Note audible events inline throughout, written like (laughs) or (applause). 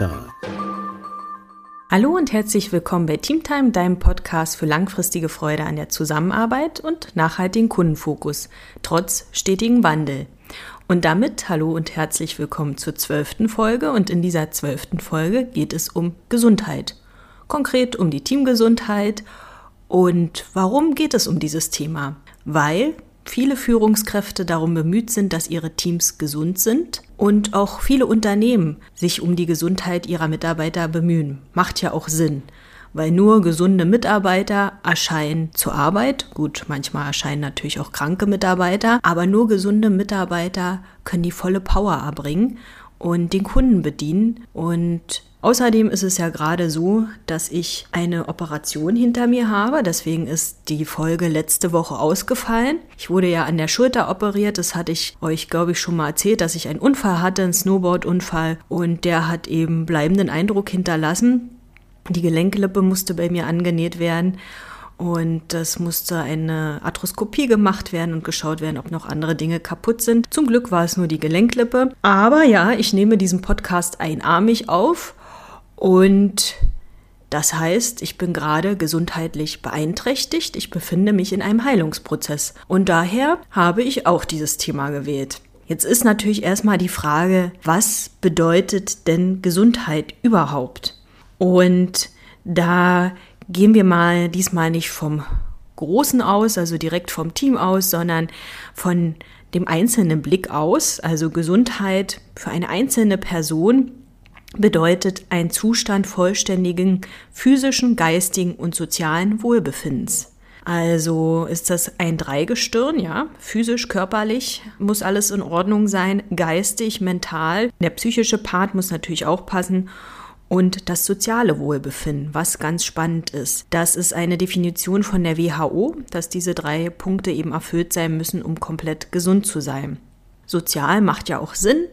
Teamtime. Hallo und herzlich willkommen bei Teamtime, deinem Podcast für langfristige Freude an der Zusammenarbeit und nachhaltigen Kundenfokus, trotz stetigen Wandel. Und damit hallo und herzlich willkommen zur zwölften Folge. Und in dieser zwölften Folge geht es um Gesundheit. Konkret um die Teamgesundheit. Und warum geht es um dieses Thema? Weil viele Führungskräfte darum bemüht sind, dass ihre Teams gesund sind und auch viele Unternehmen sich um die Gesundheit ihrer Mitarbeiter bemühen. Macht ja auch Sinn, weil nur gesunde Mitarbeiter erscheinen zur Arbeit. Gut, manchmal erscheinen natürlich auch kranke Mitarbeiter, aber nur gesunde Mitarbeiter können die volle Power erbringen und den Kunden bedienen und Außerdem ist es ja gerade so, dass ich eine Operation hinter mir habe. Deswegen ist die Folge letzte Woche ausgefallen. Ich wurde ja an der Schulter operiert. Das hatte ich euch, glaube ich, schon mal erzählt, dass ich einen Unfall hatte, einen Snowboard-Unfall. Und der hat eben bleibenden Eindruck hinterlassen. Die Gelenklippe musste bei mir angenäht werden. Und das musste eine Arthroskopie gemacht werden und geschaut werden, ob noch andere Dinge kaputt sind. Zum Glück war es nur die Gelenklippe. Aber ja, ich nehme diesen Podcast einarmig auf und das heißt, ich bin gerade gesundheitlich beeinträchtigt, ich befinde mich in einem Heilungsprozess. Und daher habe ich auch dieses Thema gewählt. Jetzt ist natürlich erstmal die Frage, was bedeutet denn Gesundheit überhaupt? Und da gehen wir mal diesmal nicht vom Großen aus, also direkt vom Team aus, sondern von dem einzelnen Blick aus. Also Gesundheit für eine einzelne Person bedeutet ein Zustand vollständigen physischen, geistigen und sozialen Wohlbefindens. Also ist das ein Dreigestirn, ja, physisch, körperlich muss alles in Ordnung sein, geistig, mental. Der psychische Part muss natürlich auch passen und das soziale Wohlbefinden, was ganz spannend ist. Das ist eine Definition von der WHO, dass diese drei Punkte eben erfüllt sein müssen, um komplett gesund zu sein. Sozial macht ja auch Sinn.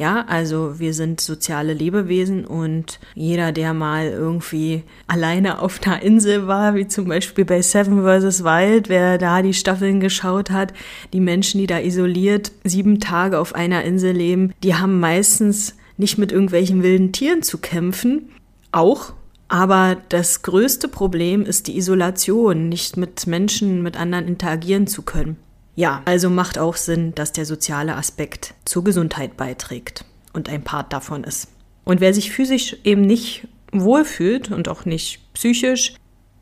Ja, also wir sind soziale Lebewesen und jeder, der mal irgendwie alleine auf einer Insel war, wie zum Beispiel bei Seven vs. Wild, wer da die Staffeln geschaut hat, die Menschen, die da isoliert sieben Tage auf einer Insel leben, die haben meistens nicht mit irgendwelchen wilden Tieren zu kämpfen. Auch aber das größte Problem ist die Isolation, nicht mit Menschen, mit anderen interagieren zu können. Ja, also macht auch Sinn, dass der soziale Aspekt zur Gesundheit beiträgt und ein Part davon ist. Und wer sich physisch eben nicht wohlfühlt und auch nicht psychisch,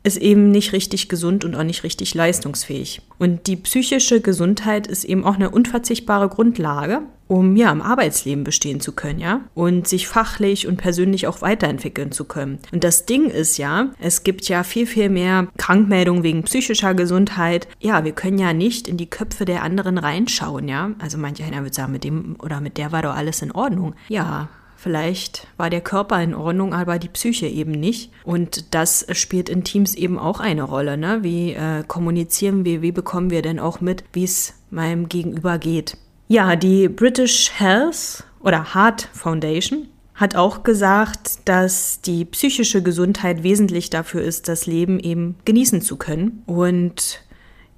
ist eben nicht richtig gesund und auch nicht richtig leistungsfähig. Und die psychische Gesundheit ist eben auch eine unverzichtbare Grundlage, um ja im Arbeitsleben bestehen zu können, ja, und sich fachlich und persönlich auch weiterentwickeln zu können. Und das Ding ist ja, es gibt ja viel, viel mehr Krankmeldungen wegen psychischer Gesundheit. Ja, wir können ja nicht in die Köpfe der anderen reinschauen, ja. Also manch einer wird sagen, mit dem oder mit der war doch alles in Ordnung. Ja, Vielleicht war der Körper in Ordnung, aber die Psyche eben nicht. Und das spielt in Teams eben auch eine Rolle. Ne? Wie äh, kommunizieren wir, wie bekommen wir denn auch mit, wie es meinem Gegenüber geht? Ja, die British Health oder Heart Foundation hat auch gesagt, dass die psychische Gesundheit wesentlich dafür ist, das Leben eben genießen zu können. Und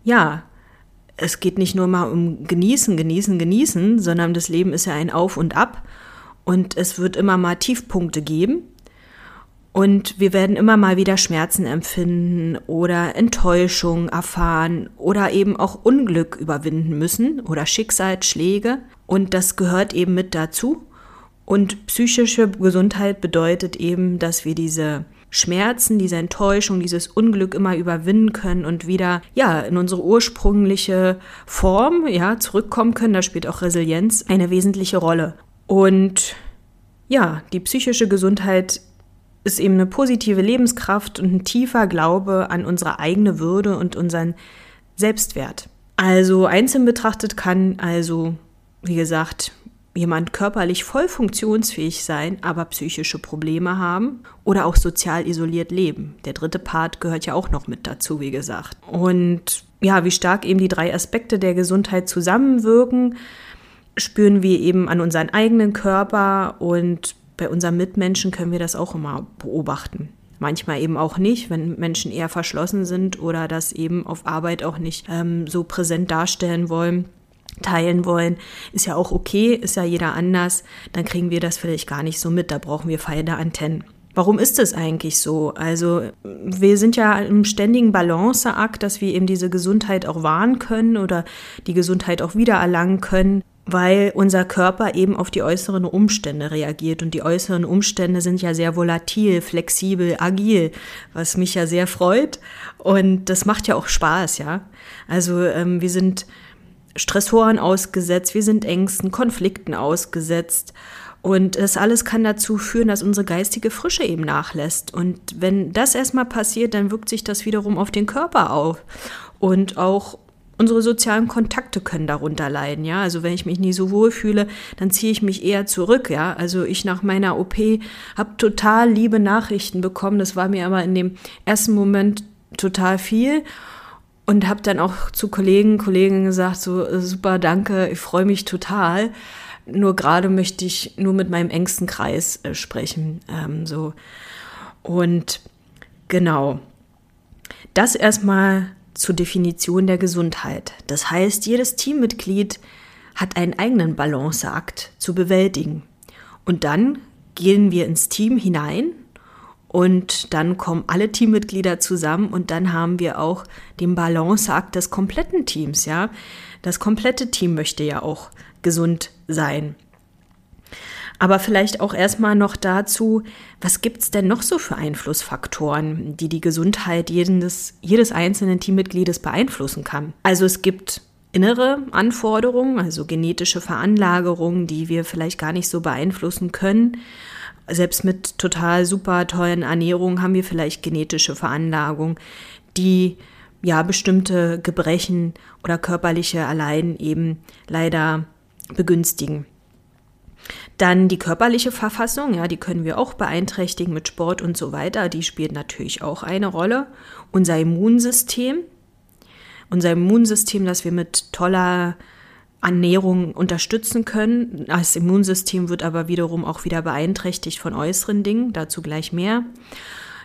ja, es geht nicht nur mal um genießen, genießen, genießen, sondern das Leben ist ja ein Auf und Ab. Und es wird immer mal Tiefpunkte geben. Und wir werden immer mal wieder Schmerzen empfinden oder Enttäuschung erfahren oder eben auch Unglück überwinden müssen oder Schicksalsschläge. Und das gehört eben mit dazu. Und psychische Gesundheit bedeutet eben, dass wir diese Schmerzen, diese Enttäuschung, dieses Unglück immer überwinden können und wieder, ja, in unsere ursprüngliche Form, ja, zurückkommen können. Da spielt auch Resilienz eine wesentliche Rolle. Und ja, die psychische Gesundheit ist eben eine positive Lebenskraft und ein tiefer Glaube an unsere eigene Würde und unseren Selbstwert. Also einzeln betrachtet kann also, wie gesagt, jemand körperlich voll funktionsfähig sein, aber psychische Probleme haben oder auch sozial isoliert leben. Der dritte Part gehört ja auch noch mit dazu, wie gesagt. Und ja, wie stark eben die drei Aspekte der Gesundheit zusammenwirken, spüren wir eben an unseren eigenen Körper und bei unseren Mitmenschen können wir das auch immer beobachten. Manchmal eben auch nicht, wenn Menschen eher verschlossen sind oder das eben auf Arbeit auch nicht ähm, so präsent darstellen wollen. teilen wollen, ist ja auch okay, ist ja jeder anders, dann kriegen wir das vielleicht gar nicht so mit, da brauchen wir feine Antennen. Warum ist es eigentlich so? Also wir sind ja im ständigen Balanceakt, dass wir eben diese Gesundheit auch wahren können oder die Gesundheit auch wiedererlangen können, weil unser Körper eben auf die äußeren Umstände reagiert. Und die äußeren Umstände sind ja sehr volatil, flexibel, agil, was mich ja sehr freut. Und das macht ja auch Spaß, ja. Also ähm, wir sind Stressoren ausgesetzt, wir sind Ängsten, Konflikten ausgesetzt. Und das alles kann dazu führen, dass unsere geistige Frische eben nachlässt. Und wenn das erstmal passiert, dann wirkt sich das wiederum auf den Körper auf. Und auch unsere sozialen Kontakte können darunter leiden, ja. Also wenn ich mich nie so wohl fühle, dann ziehe ich mich eher zurück, ja. Also ich nach meiner OP habe total liebe Nachrichten bekommen. Das war mir aber in dem ersten Moment total viel und habe dann auch zu Kollegen, Kollegen gesagt, so äh, super, danke, ich freue mich total. Nur gerade möchte ich nur mit meinem engsten Kreis äh, sprechen. Ähm, so. Und genau. Das erstmal zur Definition der Gesundheit. Das heißt, jedes Teammitglied hat einen eigenen Balanceakt zu bewältigen. Und dann gehen wir ins Team hinein und dann kommen alle Teammitglieder zusammen und dann haben wir auch den Balanceakt des kompletten Teams, ja. Das komplette Team möchte ja auch gesund sein. Aber vielleicht auch erstmal noch dazu, was gibt's denn noch so für Einflussfaktoren, die die Gesundheit jedes, jedes einzelnen Teammitgliedes beeinflussen kann? Also es gibt innere Anforderungen, also genetische Veranlagerungen, die wir vielleicht gar nicht so beeinflussen können selbst mit total super tollen Ernährung haben wir vielleicht genetische Veranlagung, die ja bestimmte Gebrechen oder körperliche Erleiden eben leider begünstigen. Dann die körperliche Verfassung, ja, die können wir auch beeinträchtigen mit Sport und so weiter. Die spielt natürlich auch eine Rolle. Unser Immunsystem, unser Immunsystem, das wir mit toller Ernährung unterstützen können. Das Immunsystem wird aber wiederum auch wieder beeinträchtigt von äußeren Dingen, dazu gleich mehr.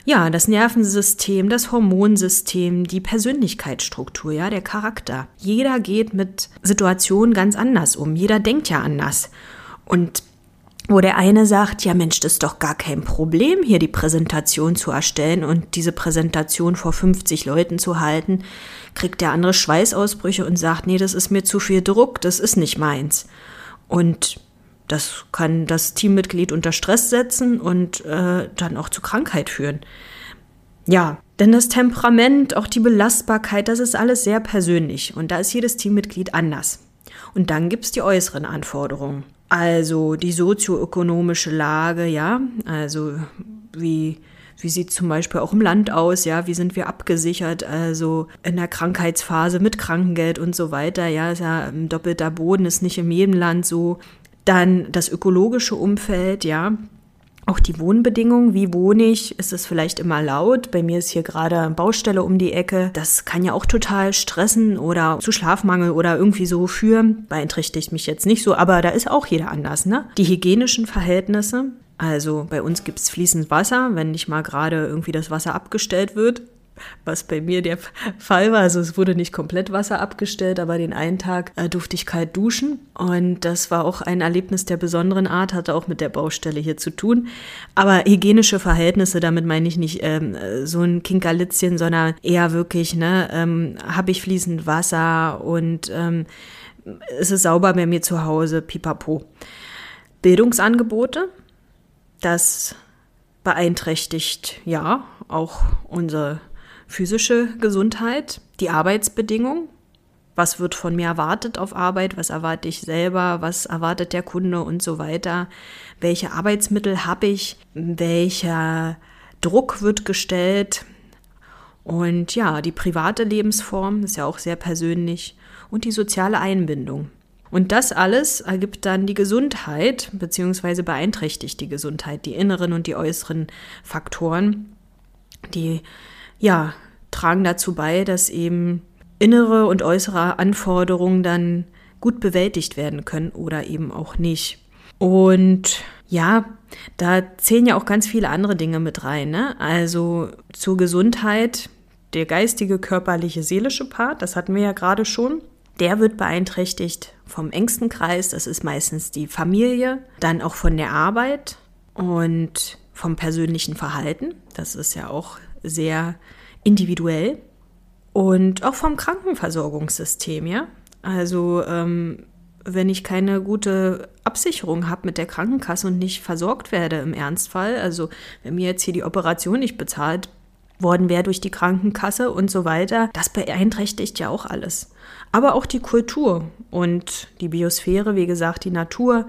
Ja, das Nervensystem, das Hormonsystem, die Persönlichkeitsstruktur, ja, der Charakter. Jeder geht mit Situationen ganz anders um. Jeder denkt ja anders. Und wo der eine sagt, ja Mensch, das ist doch gar kein Problem, hier die Präsentation zu erstellen und diese Präsentation vor 50 Leuten zu halten, kriegt der andere Schweißausbrüche und sagt, nee, das ist mir zu viel Druck, das ist nicht meins. Und das kann das Teammitglied unter Stress setzen und äh, dann auch zu Krankheit führen. Ja, denn das Temperament, auch die Belastbarkeit, das ist alles sehr persönlich und da ist jedes Teammitglied anders. Und dann gibt's die äußeren Anforderungen. Also die sozioökonomische Lage, ja, also wie, wie sieht zum Beispiel auch im Land aus, ja, wie sind wir abgesichert, also in der Krankheitsphase mit Krankengeld und so weiter, ja, ist ja ein doppelter Boden, ist nicht in jedem Land so. Dann das ökologische Umfeld, ja, auch die Wohnbedingungen, wie wohne ich? Ist es vielleicht immer laut? Bei mir ist hier gerade Baustelle um die Ecke. Das kann ja auch total stressen oder zu Schlafmangel oder irgendwie so führen. Beeinträchtigt mich jetzt nicht so, aber da ist auch jeder anders, ne? Die hygienischen Verhältnisse. Also bei uns gibt es fließend Wasser, wenn nicht mal gerade irgendwie das Wasser abgestellt wird was bei mir der Fall war. Also es wurde nicht komplett Wasser abgestellt, aber den einen Tag äh, durfte ich kalt duschen. Und das war auch ein Erlebnis der besonderen Art, hatte auch mit der Baustelle hier zu tun. Aber hygienische Verhältnisse, damit meine ich nicht ähm, so ein Kinkerlitzchen, sondern eher wirklich, ne, ähm, habe ich fließend Wasser und ähm, ist es sauber bei mir zu Hause, pipapo. Bildungsangebote, das beeinträchtigt ja auch unsere physische Gesundheit, die Arbeitsbedingungen. Was wird von mir erwartet auf Arbeit? Was erwarte ich selber? Was erwartet der Kunde und so weiter? Welche Arbeitsmittel habe ich? Welcher Druck wird gestellt? Und ja, die private Lebensform ist ja auch sehr persönlich und die soziale Einbindung. Und das alles ergibt dann die Gesundheit, beziehungsweise beeinträchtigt die Gesundheit, die inneren und die äußeren Faktoren, die ja, tragen dazu bei, dass eben innere und äußere Anforderungen dann gut bewältigt werden können oder eben auch nicht. Und ja, da zählen ja auch ganz viele andere Dinge mit rein. Ne? Also zur Gesundheit, der geistige, körperliche, seelische Part, das hatten wir ja gerade schon, der wird beeinträchtigt vom engsten Kreis, das ist meistens die Familie, dann auch von der Arbeit und vom persönlichen Verhalten, das ist ja auch sehr individuell und auch vom Krankenversorgungssystem, ja. Also ähm, wenn ich keine gute Absicherung habe mit der Krankenkasse und nicht versorgt werde im Ernstfall, also wenn mir jetzt hier die Operation nicht bezahlt worden wäre durch die Krankenkasse und so weiter, das beeinträchtigt ja auch alles. Aber auch die Kultur und die Biosphäre, wie gesagt, die Natur,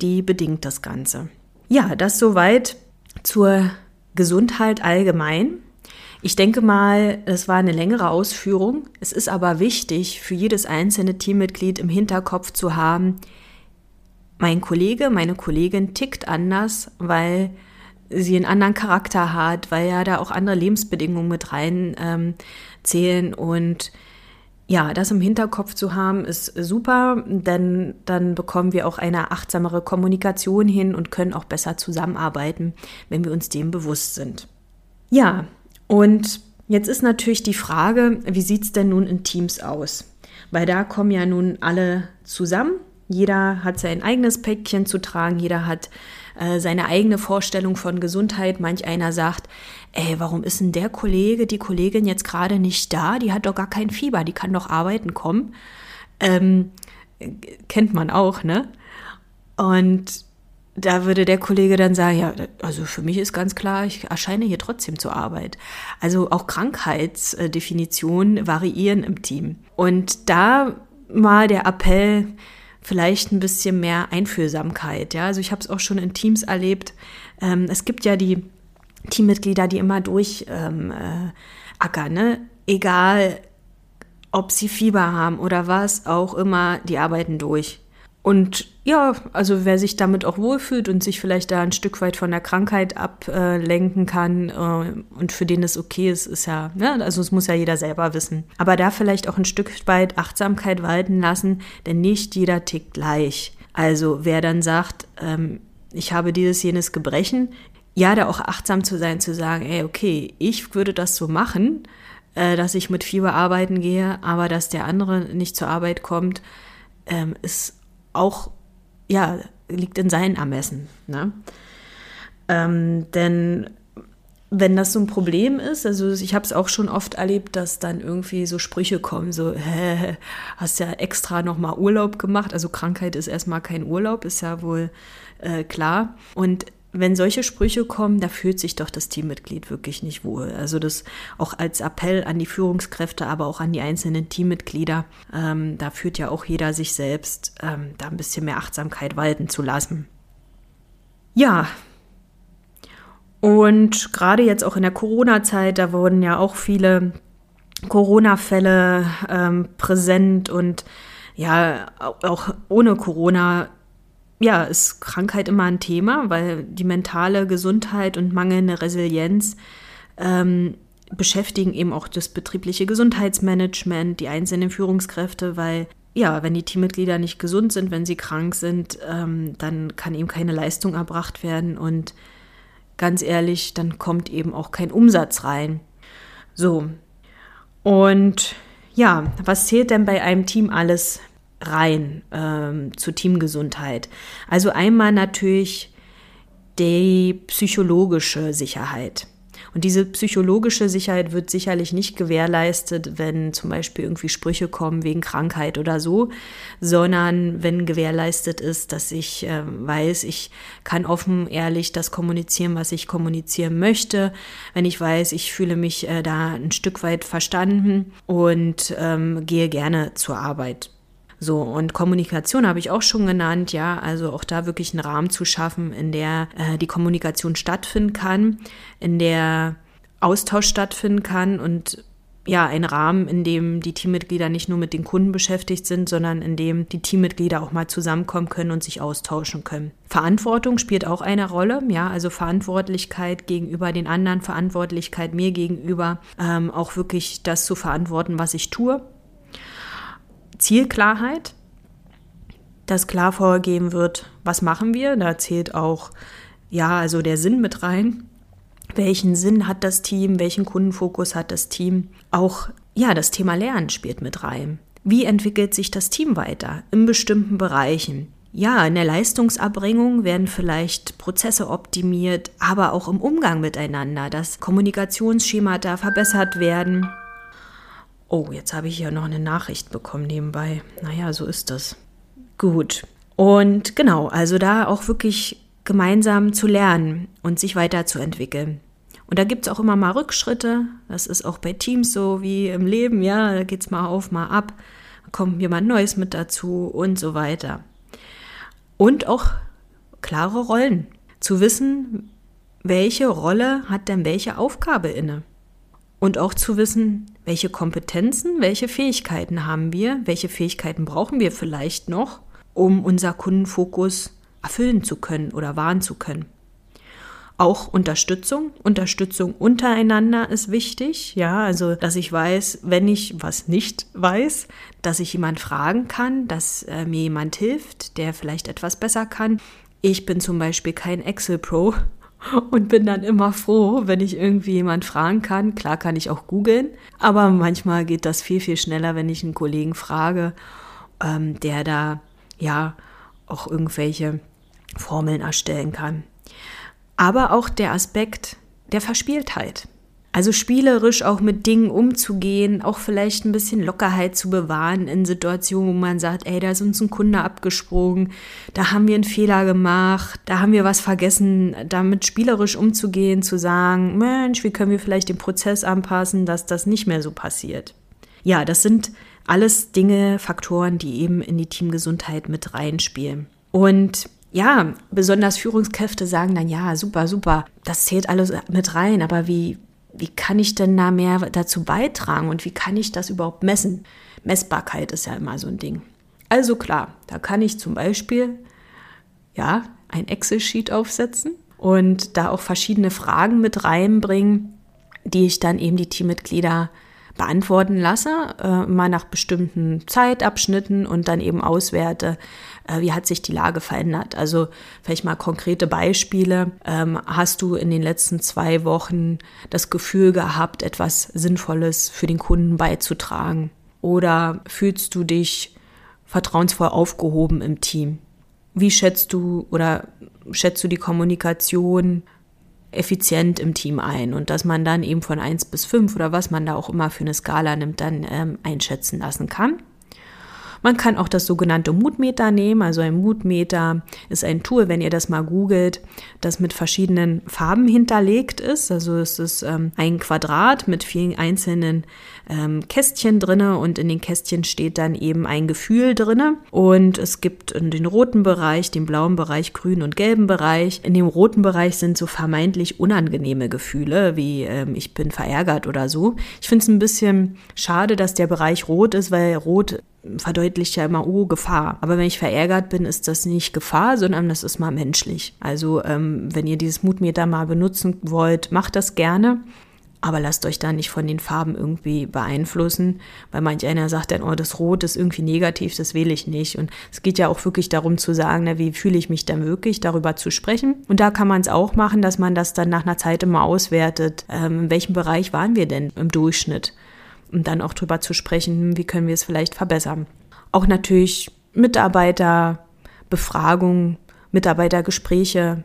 die bedingt das Ganze. Ja, das soweit zur Gesundheit allgemein. Ich denke mal, es war eine längere Ausführung. Es ist aber wichtig, für jedes einzelne Teammitglied im Hinterkopf zu haben, mein Kollege, meine Kollegin tickt anders, weil sie einen anderen Charakter hat, weil ja da auch andere Lebensbedingungen mit rein ähm, zählen und ja, das im Hinterkopf zu haben, ist super, denn dann bekommen wir auch eine achtsamere Kommunikation hin und können auch besser zusammenarbeiten, wenn wir uns dem bewusst sind. Ja, und jetzt ist natürlich die Frage, wie sieht es denn nun in Teams aus? Weil da kommen ja nun alle zusammen. Jeder hat sein eigenes Päckchen zu tragen, jeder hat äh, seine eigene Vorstellung von Gesundheit. Manch einer sagt, ey, warum ist denn der Kollege, die Kollegin jetzt gerade nicht da? Die hat doch gar kein Fieber, die kann doch arbeiten kommen. Ähm, kennt man auch, ne? Und da würde der Kollege dann sagen, ja, also für mich ist ganz klar, ich erscheine hier trotzdem zur Arbeit. Also auch Krankheitsdefinitionen variieren im Team. Und da mal der Appell, vielleicht ein bisschen mehr Einfühlsamkeit. Ja, also ich habe es auch schon in Teams erlebt. Ähm, es gibt ja die Teammitglieder, die immer durch ähm, äh, ne? Egal, ob sie Fieber haben oder was auch immer, die arbeiten durch. Und ja, also wer sich damit auch wohlfühlt und sich vielleicht da ein Stück weit von der Krankheit ablenken kann äh, und für den es okay ist, ist ja, ne, also es muss ja jeder selber wissen. Aber da vielleicht auch ein Stück weit Achtsamkeit walten lassen, denn nicht jeder tickt gleich. Also wer dann sagt, ähm, ich habe dieses, jenes Gebrechen, ja, da auch achtsam zu sein, zu sagen, ey, okay, ich würde das so machen, äh, dass ich mit Fieber arbeiten gehe, aber dass der andere nicht zur Arbeit kommt, ähm, ist auch, ja, liegt in seinen Ermessen. Ne? Ähm, denn wenn das so ein Problem ist, also ich habe es auch schon oft erlebt, dass dann irgendwie so Sprüche kommen, so, hä, hast ja extra nochmal Urlaub gemacht. Also Krankheit ist erstmal kein Urlaub, ist ja wohl äh, klar. Und wenn solche Sprüche kommen, da fühlt sich doch das Teammitglied wirklich nicht wohl. Also das auch als Appell an die Führungskräfte, aber auch an die einzelnen Teammitglieder. Ähm, da führt ja auch jeder sich selbst, ähm, da ein bisschen mehr Achtsamkeit walten zu lassen. Ja. Und gerade jetzt auch in der Corona-Zeit, da wurden ja auch viele Corona-Fälle ähm, präsent und ja, auch ohne Corona ja, ist Krankheit immer ein Thema, weil die mentale Gesundheit und mangelnde Resilienz ähm, beschäftigen eben auch das betriebliche Gesundheitsmanagement, die einzelnen Führungskräfte, weil ja, wenn die Teammitglieder nicht gesund sind, wenn sie krank sind, ähm, dann kann eben keine Leistung erbracht werden und ganz ehrlich, dann kommt eben auch kein Umsatz rein. So. Und ja, was zählt denn bei einem Team alles rein ähm, zur Teamgesundheit. Also einmal natürlich die psychologische Sicherheit. Und diese psychologische Sicherheit wird sicherlich nicht gewährleistet, wenn zum Beispiel irgendwie Sprüche kommen wegen Krankheit oder so, sondern wenn gewährleistet ist, dass ich äh, weiß, ich kann offen, ehrlich das kommunizieren, was ich kommunizieren möchte. Wenn ich weiß, ich fühle mich äh, da ein Stück weit verstanden und ähm, gehe gerne zur Arbeit. So, und Kommunikation habe ich auch schon genannt, ja, also auch da wirklich einen Rahmen zu schaffen, in der äh, die Kommunikation stattfinden kann, in der Austausch stattfinden kann und ja, ein Rahmen, in dem die Teammitglieder nicht nur mit den Kunden beschäftigt sind, sondern in dem die Teammitglieder auch mal zusammenkommen können und sich austauschen können. Verantwortung spielt auch eine Rolle, ja, also Verantwortlichkeit gegenüber den anderen, Verantwortlichkeit mir gegenüber, ähm, auch wirklich das zu verantworten, was ich tue. Zielklarheit, dass klar vorgegeben wird, was machen wir. Da zählt auch, ja, also der Sinn mit rein. Welchen Sinn hat das Team? Welchen Kundenfokus hat das Team? Auch, ja, das Thema Lernen spielt mit rein. Wie entwickelt sich das Team weiter in bestimmten Bereichen? Ja, in der Leistungsabbringung werden vielleicht Prozesse optimiert, aber auch im Umgang miteinander, dass Kommunikationsschemata verbessert werden. Oh, jetzt habe ich hier noch eine Nachricht bekommen nebenbei. Naja, so ist das. Gut. Und genau, also da auch wirklich gemeinsam zu lernen und sich weiterzuentwickeln. Und da gibt es auch immer mal Rückschritte. Das ist auch bei Teams so wie im Leben, ja, da geht es mal auf, mal ab, kommt jemand Neues mit dazu und so weiter. Und auch klare Rollen. Zu wissen, welche Rolle hat denn welche Aufgabe inne. Und auch zu wissen, welche Kompetenzen, welche Fähigkeiten haben wir, welche Fähigkeiten brauchen wir vielleicht noch, um unser Kundenfokus erfüllen zu können oder wahren zu können. Auch Unterstützung. Unterstützung untereinander ist wichtig. Ja, also, dass ich weiß, wenn ich was nicht weiß, dass ich jemand fragen kann, dass äh, mir jemand hilft, der vielleicht etwas besser kann. Ich bin zum Beispiel kein Excel-Pro und bin dann immer froh, wenn ich irgendwie jemand fragen kann. Klar kann ich auch googeln, aber manchmal geht das viel, viel schneller, wenn ich einen Kollegen frage, ähm, der da ja auch irgendwelche Formeln erstellen kann. Aber auch der Aspekt der Verspieltheit. Also spielerisch auch mit Dingen umzugehen, auch vielleicht ein bisschen Lockerheit zu bewahren in Situationen, wo man sagt, ey, da ist uns ein Kunde abgesprungen, da haben wir einen Fehler gemacht, da haben wir was vergessen, damit spielerisch umzugehen, zu sagen, Mensch, wie können wir vielleicht den Prozess anpassen, dass das nicht mehr so passiert. Ja, das sind alles Dinge, Faktoren, die eben in die Teamgesundheit mit reinspielen. Und ja, besonders Führungskräfte sagen dann, ja, super, super, das zählt alles mit rein, aber wie, wie kann ich denn da mehr dazu beitragen und wie kann ich das überhaupt messen? Messbarkeit ist ja immer so ein Ding. Also klar, da kann ich zum Beispiel, ja, ein Excel-Sheet aufsetzen und da auch verschiedene Fragen mit reinbringen, die ich dann eben die Teammitglieder beantworten lasse, äh, mal nach bestimmten Zeitabschnitten und dann eben auswerte, äh, wie hat sich die Lage verändert. Also vielleicht mal konkrete Beispiele. Ähm, hast du in den letzten zwei Wochen das Gefühl gehabt, etwas Sinnvolles für den Kunden beizutragen? Oder fühlst du dich vertrauensvoll aufgehoben im Team? Wie schätzt du oder schätzt du die Kommunikation effizient im Team ein und dass man dann eben von 1 bis 5 oder was man da auch immer für eine Skala nimmt, dann ähm, einschätzen lassen kann. Man kann auch das sogenannte Mutmeter nehmen. Also ein Mutmeter ist ein Tool, wenn ihr das mal googelt, das mit verschiedenen Farben hinterlegt ist. Also es ist ähm, ein Quadrat mit vielen einzelnen ähm, Kästchen drinne und in den Kästchen steht dann eben ein Gefühl drinne. Und es gibt den roten Bereich, den blauen Bereich, grünen und gelben Bereich. In dem roten Bereich sind so vermeintlich unangenehme Gefühle, wie ähm, ich bin verärgert oder so. Ich finde es ein bisschen schade, dass der Bereich rot ist, weil rot verdeutlicht ja immer, oh, Gefahr. Aber wenn ich verärgert bin, ist das nicht Gefahr, sondern das ist mal menschlich. Also ähm, wenn ihr dieses Mutmeter mal benutzen wollt, macht das gerne. Aber lasst euch da nicht von den Farben irgendwie beeinflussen, weil manch einer sagt dann, oh, das Rot ist irgendwie negativ, das wähle ich nicht. Und es geht ja auch wirklich darum zu sagen, na, wie fühle ich mich dann wirklich, darüber zu sprechen. Und da kann man es auch machen, dass man das dann nach einer Zeit immer auswertet. Ähm, in welchem Bereich waren wir denn im Durchschnitt? Und dann auch drüber zu sprechen, wie können wir es vielleicht verbessern. Auch natürlich Mitarbeiterbefragung, Mitarbeitergespräche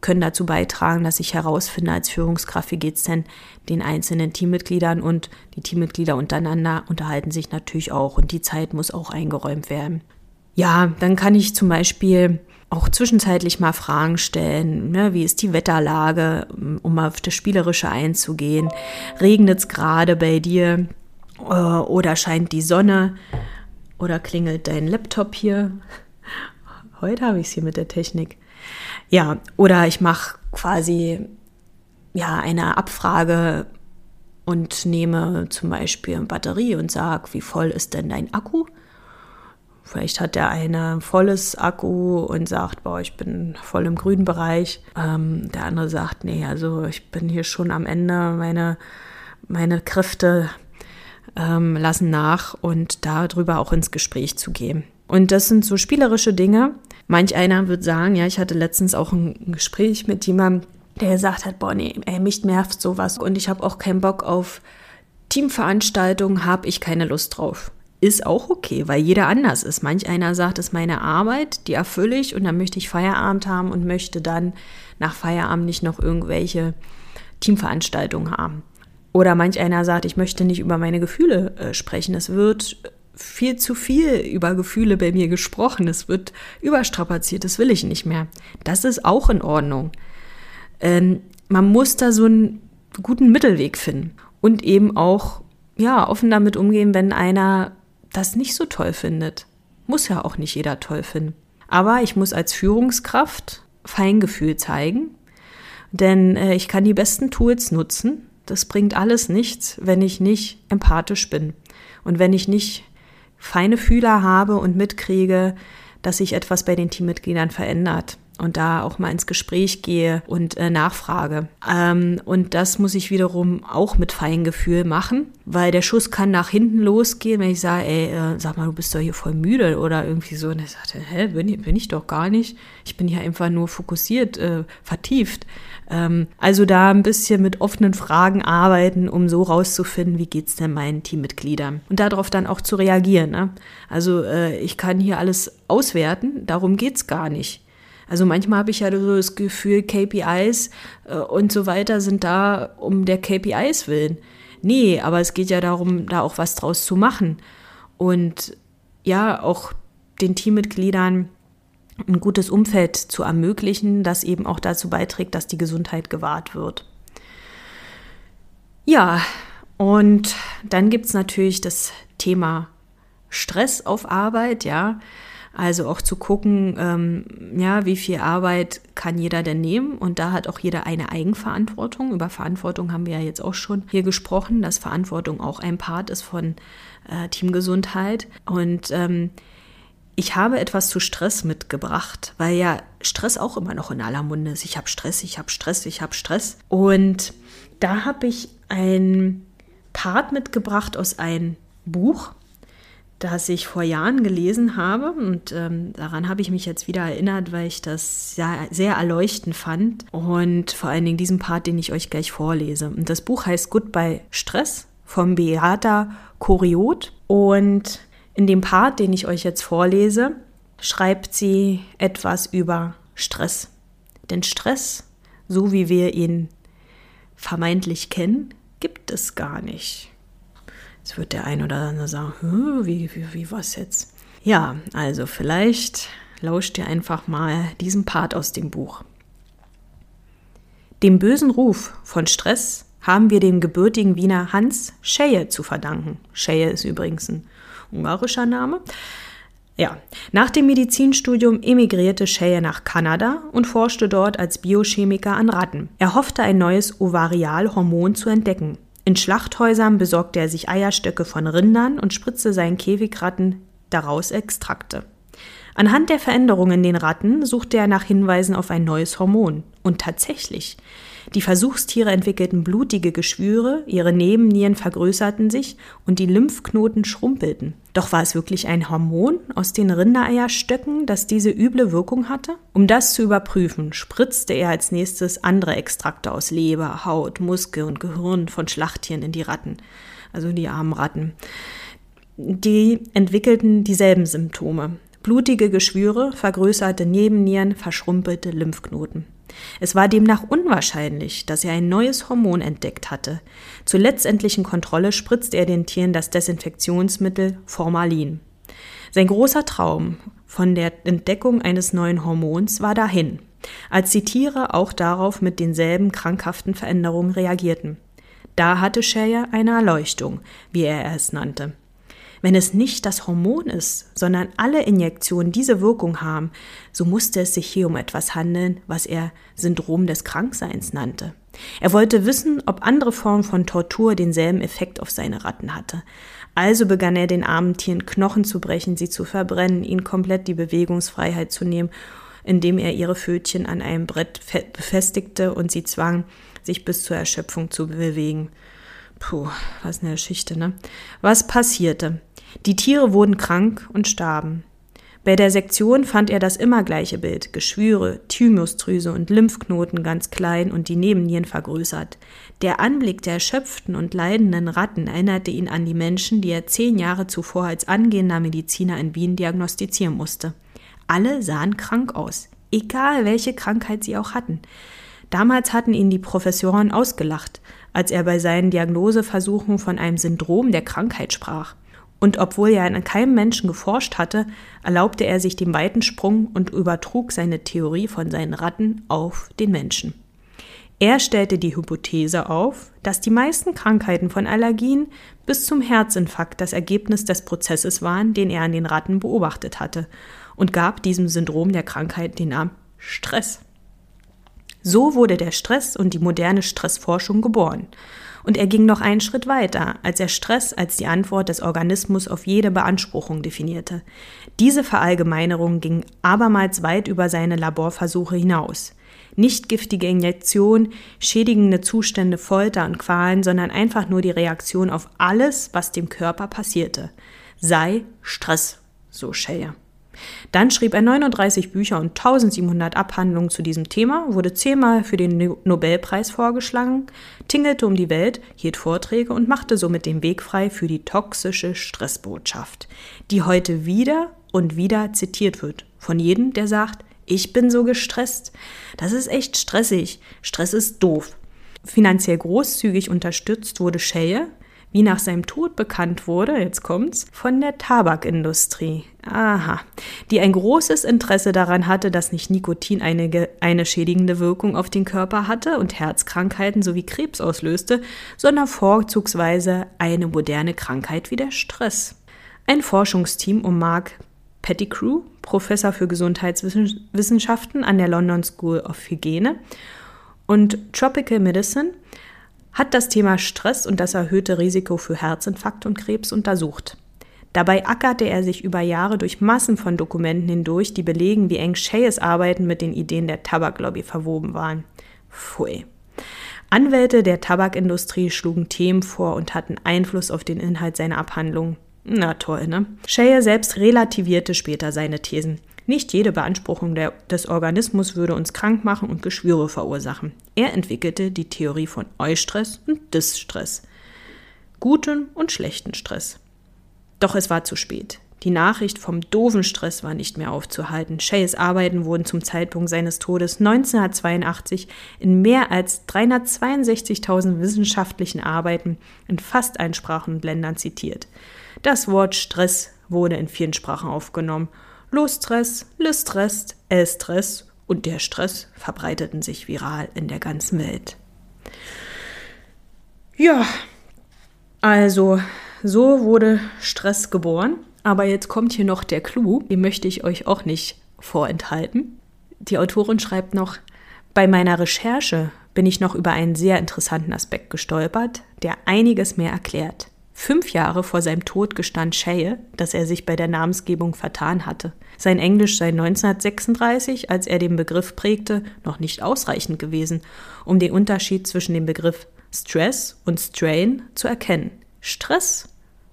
können dazu beitragen, dass ich herausfinde als Führungskraft, wie geht es denn den einzelnen Teammitgliedern und die Teammitglieder untereinander unterhalten sich natürlich auch und die Zeit muss auch eingeräumt werden. Ja, dann kann ich zum Beispiel auch zwischenzeitlich mal Fragen stellen. Ne? Wie ist die Wetterlage, um mal auf das Spielerische einzugehen? Regnet es gerade bei dir? Äh, oder scheint die Sonne? Oder klingelt dein Laptop hier? Heute habe ich es hier mit der Technik. Ja, oder ich mache quasi ja eine Abfrage und nehme zum Beispiel Batterie und sage, wie voll ist denn dein Akku? Vielleicht hat der eine volles Akku und sagt, boah, ich bin voll im grünen Bereich. Ähm, der andere sagt, nee, also ich bin hier schon am Ende, meine, meine Kräfte ähm, lassen nach und darüber auch ins Gespräch zu gehen. Und das sind so spielerische Dinge. Manch einer wird sagen, ja, ich hatte letztens auch ein Gespräch mit jemandem, der gesagt hat, boah, nee, ey, mich nervt sowas und ich habe auch keinen Bock auf Teamveranstaltungen, habe ich keine Lust drauf. Ist auch okay, weil jeder anders ist. Manch einer sagt, es ist meine Arbeit, die erfülle ich und dann möchte ich Feierabend haben und möchte dann nach Feierabend nicht noch irgendwelche Teamveranstaltungen haben. Oder manch einer sagt, ich möchte nicht über meine Gefühle äh, sprechen. Es wird viel zu viel über Gefühle bei mir gesprochen. Es wird überstrapaziert. Das will ich nicht mehr. Das ist auch in Ordnung. Ähm, man muss da so einen guten Mittelweg finden und eben auch ja offen damit umgehen, wenn einer das nicht so toll findet. Muss ja auch nicht jeder toll finden. Aber ich muss als Führungskraft Feingefühl zeigen, denn äh, ich kann die besten Tools nutzen. Das bringt alles nichts, wenn ich nicht empathisch bin und wenn ich nicht feine Fühler habe und mitkriege, dass sich etwas bei den Teammitgliedern verändert und da auch mal ins Gespräch gehe und äh, nachfrage. Ähm, und das muss ich wiederum auch mit Feingefühl machen, weil der Schuss kann nach hinten losgehen, wenn ich sage, ey, äh, sag mal, du bist doch hier voll müde oder irgendwie so. Und er sagte, hä, bin ich, bin ich doch gar nicht. Ich bin hier einfach nur fokussiert, äh, vertieft. Ähm, also da ein bisschen mit offenen Fragen arbeiten, um so rauszufinden, wie geht's denn meinen Teammitgliedern und darauf dann auch zu reagieren. Ne? Also äh, ich kann hier alles auswerten, darum geht's gar nicht. Also manchmal habe ich ja so das Gefühl, KPIs äh, und so weiter sind da um der KPIs willen. Nee, aber es geht ja darum, da auch was draus zu machen. Und ja, auch den Teammitgliedern ein gutes Umfeld zu ermöglichen, das eben auch dazu beiträgt, dass die Gesundheit gewahrt wird. Ja, und dann gibt es natürlich das Thema Stress auf Arbeit, ja. Also auch zu gucken, ähm, ja, wie viel Arbeit kann jeder denn nehmen? Und da hat auch jeder eine Eigenverantwortung. Über Verantwortung haben wir ja jetzt auch schon hier gesprochen, dass Verantwortung auch ein Part ist von äh, Teamgesundheit. Und ähm, ich habe etwas zu Stress mitgebracht, weil ja Stress auch immer noch in aller Munde ist. Ich habe Stress, ich habe Stress, ich habe Stress. Und da habe ich ein Part mitgebracht aus einem Buch das ich vor Jahren gelesen habe. Und ähm, daran habe ich mich jetzt wieder erinnert, weil ich das sehr, sehr erleuchtend fand. Und vor allen Dingen diesen Part, den ich euch gleich vorlese. Und das Buch heißt Goodbye Stress von Beata Koriot. Und in dem Part, den ich euch jetzt vorlese, schreibt sie etwas über Stress. Denn Stress, so wie wir ihn vermeintlich kennen, gibt es gar nicht. Jetzt wird der ein oder andere sagen, wie, wie, wie was jetzt? Ja, also vielleicht lauscht ihr einfach mal diesen Part aus dem Buch. Dem bösen Ruf von Stress haben wir dem gebürtigen Wiener Hans Scheje zu verdanken. Scheje ist übrigens ein ungarischer Name. Ja, nach dem Medizinstudium emigrierte Scheje nach Kanada und forschte dort als Biochemiker an Ratten. Er hoffte, ein neues Ovarialhormon zu entdecken. In Schlachthäusern besorgte er sich Eierstöcke von Rindern und spritzte seinen Käfigratten daraus Extrakte. Anhand der Veränderungen in den Ratten suchte er nach Hinweisen auf ein neues Hormon. Und tatsächlich, die Versuchstiere entwickelten blutige Geschwüre, ihre Nebennieren vergrößerten sich und die Lymphknoten schrumpelten. Doch war es wirklich ein Hormon aus den Rindereierstöcken, das diese üble Wirkung hatte? Um das zu überprüfen, spritzte er als nächstes andere Extrakte aus Leber, Haut, Muskel und Gehirn von Schlachttieren in die Ratten, also die armen Ratten. Die entwickelten dieselben Symptome. Blutige Geschwüre, vergrößerte Nebennieren, verschrumpelte Lymphknoten. Es war demnach unwahrscheinlich, dass er ein neues Hormon entdeckt hatte. Zur letztendlichen Kontrolle spritzte er den Tieren das Desinfektionsmittel Formalin. Sein großer Traum von der Entdeckung eines neuen Hormons war dahin, als die Tiere auch darauf mit denselben krankhaften Veränderungen reagierten. Da hatte Scheyer eine Erleuchtung, wie er es nannte. Wenn es nicht das Hormon ist, sondern alle Injektionen diese Wirkung haben, so musste es sich hier um etwas handeln, was er Syndrom des Krankseins nannte. Er wollte wissen, ob andere Formen von Tortur denselben Effekt auf seine Ratten hatte. Also begann er den armen Tieren Knochen zu brechen, sie zu verbrennen, ihnen komplett die Bewegungsfreiheit zu nehmen, indem er ihre Fötchen an einem Brett befestigte und sie zwang, sich bis zur Erschöpfung zu bewegen. Puh, was eine Geschichte, ne? Was passierte? Die Tiere wurden krank und starben. Bei der Sektion fand er das immer gleiche Bild: Geschwüre, Thymusdrüse und Lymphknoten ganz klein und die Nebennieren vergrößert. Der Anblick der erschöpften und leidenden Ratten erinnerte ihn an die Menschen, die er zehn Jahre zuvor als angehender Mediziner in Wien diagnostizieren musste. Alle sahen krank aus, egal welche Krankheit sie auch hatten. Damals hatten ihn die Professoren ausgelacht, als er bei seinen Diagnoseversuchen von einem Syndrom der Krankheit sprach. Und obwohl er an keinem Menschen geforscht hatte, erlaubte er sich den weiten Sprung und übertrug seine Theorie von seinen Ratten auf den Menschen. Er stellte die Hypothese auf, dass die meisten Krankheiten von Allergien bis zum Herzinfarkt das Ergebnis des Prozesses waren, den er an den Ratten beobachtet hatte, und gab diesem Syndrom der Krankheit den Namen Stress. So wurde der Stress und die moderne Stressforschung geboren. Und er ging noch einen Schritt weiter, als er Stress als die Antwort des Organismus auf jede Beanspruchung definierte. Diese Verallgemeinerung ging abermals weit über seine Laborversuche hinaus. Nicht giftige Injektion, schädigende Zustände, Folter und Qualen, sondern einfach nur die Reaktion auf alles, was dem Körper passierte. Sei Stress, so Scheyer. Dann schrieb er 39 Bücher und 1700 Abhandlungen zu diesem Thema, wurde zehnmal für den Nobelpreis vorgeschlagen, tingelte um die Welt, hielt Vorträge und machte somit den Weg frei für die toxische Stressbotschaft, die heute wieder und wieder zitiert wird von jedem, der sagt, ich bin so gestresst. Das ist echt stressig. Stress ist doof. Finanziell großzügig unterstützt wurde Shea, wie nach seinem Tod bekannt wurde, jetzt kommt's, von der Tabakindustrie. Aha, die ein großes Interesse daran hatte, dass nicht Nikotin eine, eine schädigende Wirkung auf den Körper hatte und Herzkrankheiten sowie Krebs auslöste, sondern vorzugsweise eine moderne Krankheit wie der Stress. Ein Forschungsteam um Mark Pettigrew, Professor für Gesundheitswissenschaften an der London School of Hygiene und Tropical Medicine, hat das Thema Stress und das erhöhte Risiko für Herzinfarkt und Krebs untersucht. Dabei ackerte er sich über Jahre durch Massen von Dokumenten hindurch, die belegen, wie eng Shayes Arbeiten mit den Ideen der Tabaklobby verwoben waren. Pfui. Anwälte der Tabakindustrie schlugen Themen vor und hatten Einfluss auf den Inhalt seiner Abhandlung. Na toll, ne? Shaye selbst relativierte später seine Thesen. Nicht jede Beanspruchung der, des Organismus würde uns krank machen und Geschwüre verursachen. Er entwickelte die Theorie von Eustress und Distress, guten und schlechten Stress. Doch es war zu spät. Die Nachricht vom doofen Stress war nicht mehr aufzuhalten. Shays Arbeiten wurden zum Zeitpunkt seines Todes 1982 in mehr als 362.000 wissenschaftlichen Arbeiten in fast allen Sprachen und Ländern zitiert. Das Wort Stress wurde in vielen Sprachen aufgenommen Losstress, Lüstress, Elstress und der Stress verbreiteten sich viral in der ganzen Welt. Ja, also so wurde Stress geboren. Aber jetzt kommt hier noch der Clou, den möchte ich euch auch nicht vorenthalten. Die Autorin schreibt noch, bei meiner Recherche bin ich noch über einen sehr interessanten Aspekt gestolpert, der einiges mehr erklärt. Fünf Jahre vor seinem Tod gestand Shea, dass er sich bei der Namensgebung vertan hatte. Sein Englisch sei 1936, als er den Begriff prägte, noch nicht ausreichend gewesen, um den Unterschied zwischen dem Begriff Stress und Strain zu erkennen. Stress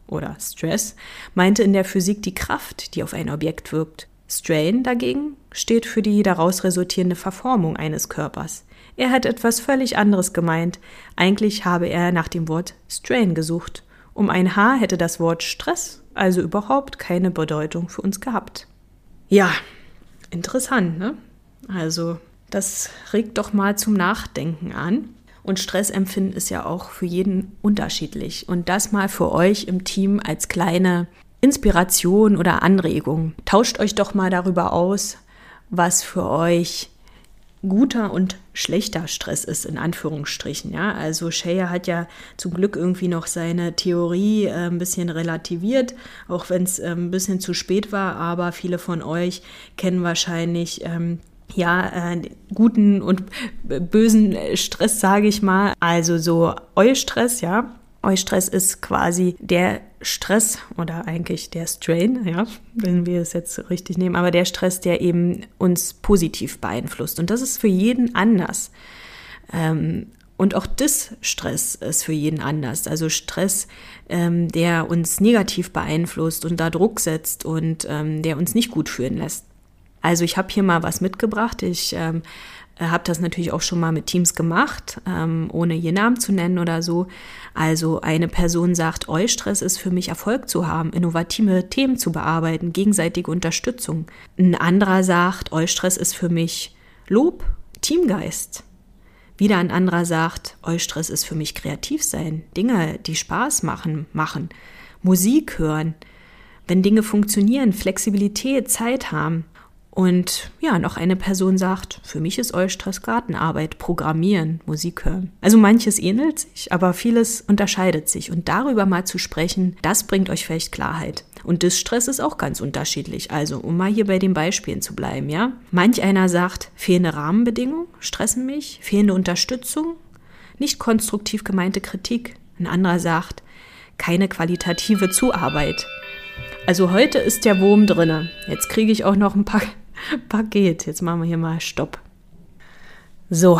oder Stress meinte in der Physik die Kraft, die auf ein Objekt wirkt. Strain dagegen steht für die daraus resultierende Verformung eines Körpers. Er hat etwas völlig anderes gemeint. Eigentlich habe er nach dem Wort Strain gesucht. Um ein Haar hätte das Wort Stress also überhaupt keine Bedeutung für uns gehabt. Ja, interessant, ne? Also, das regt doch mal zum Nachdenken an. Und Stressempfinden ist ja auch für jeden unterschiedlich. Und das mal für euch im Team als kleine Inspiration oder Anregung. Tauscht euch doch mal darüber aus, was für euch guter und schlechter Stress ist, in Anführungsstrichen. Ja? Also Shea hat ja zum Glück irgendwie noch seine Theorie äh, ein bisschen relativiert, auch wenn es äh, ein bisschen zu spät war, aber viele von euch kennen wahrscheinlich ähm, ja, äh, guten und bösen Stress, sage ich mal. Also so Eustress, ja. Eustress ist quasi der Stress oder eigentlich der Strain, ja, wenn wir es jetzt richtig nehmen, aber der Stress, der eben uns positiv beeinflusst. Und das ist für jeden anders. Ähm, Und auch Distress ist für jeden anders. Also Stress, ähm, der uns negativ beeinflusst und da Druck setzt und ähm, der uns nicht gut fühlen lässt. Also ich habe hier mal was mitgebracht. Ich ähm, habe das natürlich auch schon mal mit Teams gemacht, ähm, ohne je Namen zu nennen oder so. Also eine Person sagt, Eustress ist für mich Erfolg zu haben, innovative Themen zu bearbeiten, gegenseitige Unterstützung. Ein anderer sagt, Eustress ist für mich Lob, Teamgeist. Wieder ein anderer sagt, Eustress ist für mich kreativ sein, Dinge, die Spaß machen, machen, Musik hören, wenn Dinge funktionieren, Flexibilität, Zeit haben. Und ja, noch eine Person sagt, für mich ist Eustress Gartenarbeit, Programmieren, Musik hören. Also manches ähnelt sich, aber vieles unterscheidet sich. Und darüber mal zu sprechen, das bringt euch vielleicht Klarheit. Und Distress ist auch ganz unterschiedlich. Also, um mal hier bei den Beispielen zu bleiben, ja. Manch einer sagt, fehlende Rahmenbedingungen stressen mich, fehlende Unterstützung, nicht konstruktiv gemeinte Kritik. Ein anderer sagt, keine qualitative Zuarbeit. Also heute ist der Wurm drinne. Jetzt kriege ich auch noch ein paar (laughs) Paket. Jetzt machen wir hier mal Stopp. So,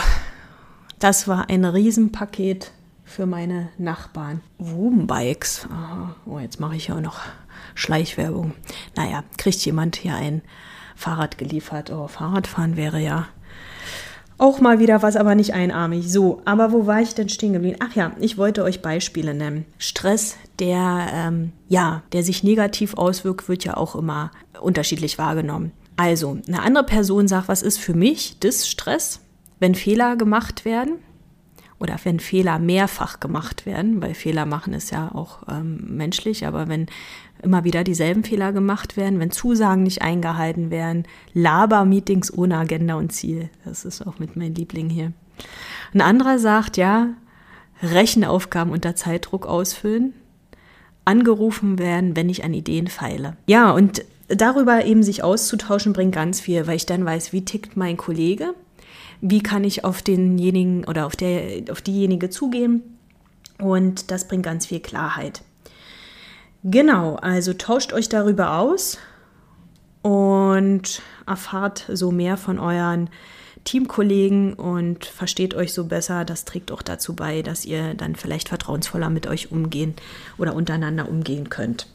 das war ein Riesenpaket für meine Nachbarn. Woombikes. Oh, jetzt mache ich ja auch noch Schleichwerbung. Naja, kriegt jemand hier ein Fahrrad geliefert. Oh, Fahrradfahren wäre ja auch mal wieder was, aber nicht einarmig. So, aber wo war ich denn stehen geblieben? Ach ja, ich wollte euch Beispiele nennen. Stress, der ähm, ja, der sich negativ auswirkt, wird ja auch immer unterschiedlich wahrgenommen. Also, eine andere Person sagt, was ist für mich das Stress, wenn Fehler gemacht werden oder wenn Fehler mehrfach gemacht werden, weil Fehler machen ist ja auch ähm, menschlich, aber wenn immer wieder dieselben Fehler gemacht werden, wenn Zusagen nicht eingehalten werden, Laber-Meetings ohne Agenda und Ziel, das ist auch mit meinem Liebling hier. Ein anderer sagt, ja, Rechenaufgaben unter Zeitdruck ausfüllen, angerufen werden, wenn ich an Ideen feile. Ja, und darüber eben sich auszutauschen, bringt ganz viel, weil ich dann weiß, wie tickt mein Kollege, wie kann ich auf denjenigen oder auf, der, auf diejenige zugehen und das bringt ganz viel Klarheit. Genau, also tauscht euch darüber aus und erfahrt so mehr von euren Teamkollegen und versteht euch so besser. Das trägt auch dazu bei, dass ihr dann vielleicht vertrauensvoller mit euch umgehen oder untereinander umgehen könnt.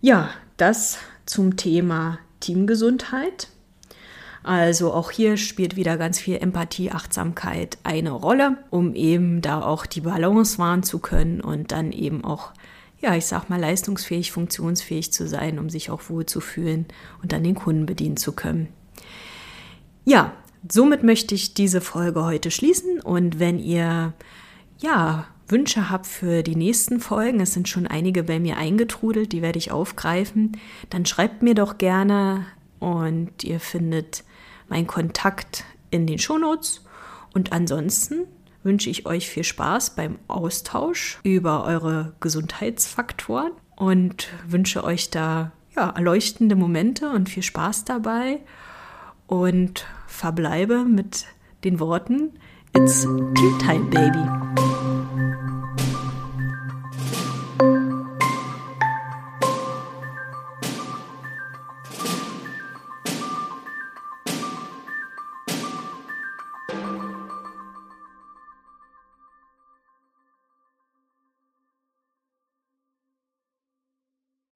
Ja, das zum Thema Teamgesundheit. Also auch hier spielt wieder ganz viel Empathie, Achtsamkeit eine Rolle, um eben da auch die Balance wahren zu können und dann eben auch, ja, ich sag mal, leistungsfähig, funktionsfähig zu sein, um sich auch wohl zu fühlen und dann den Kunden bedienen zu können. Ja, somit möchte ich diese Folge heute schließen und wenn ihr ja Wünsche habt für die nächsten Folgen, es sind schon einige bei mir eingetrudelt, die werde ich aufgreifen, dann schreibt mir doch gerne und ihr findet meinen Kontakt in den Shownotes. Und ansonsten wünsche ich euch viel Spaß beim Austausch über eure Gesundheitsfaktoren und wünsche euch da ja, erleuchtende Momente und viel Spaß dabei und verbleibe mit den Worten It's Tea Time, Baby.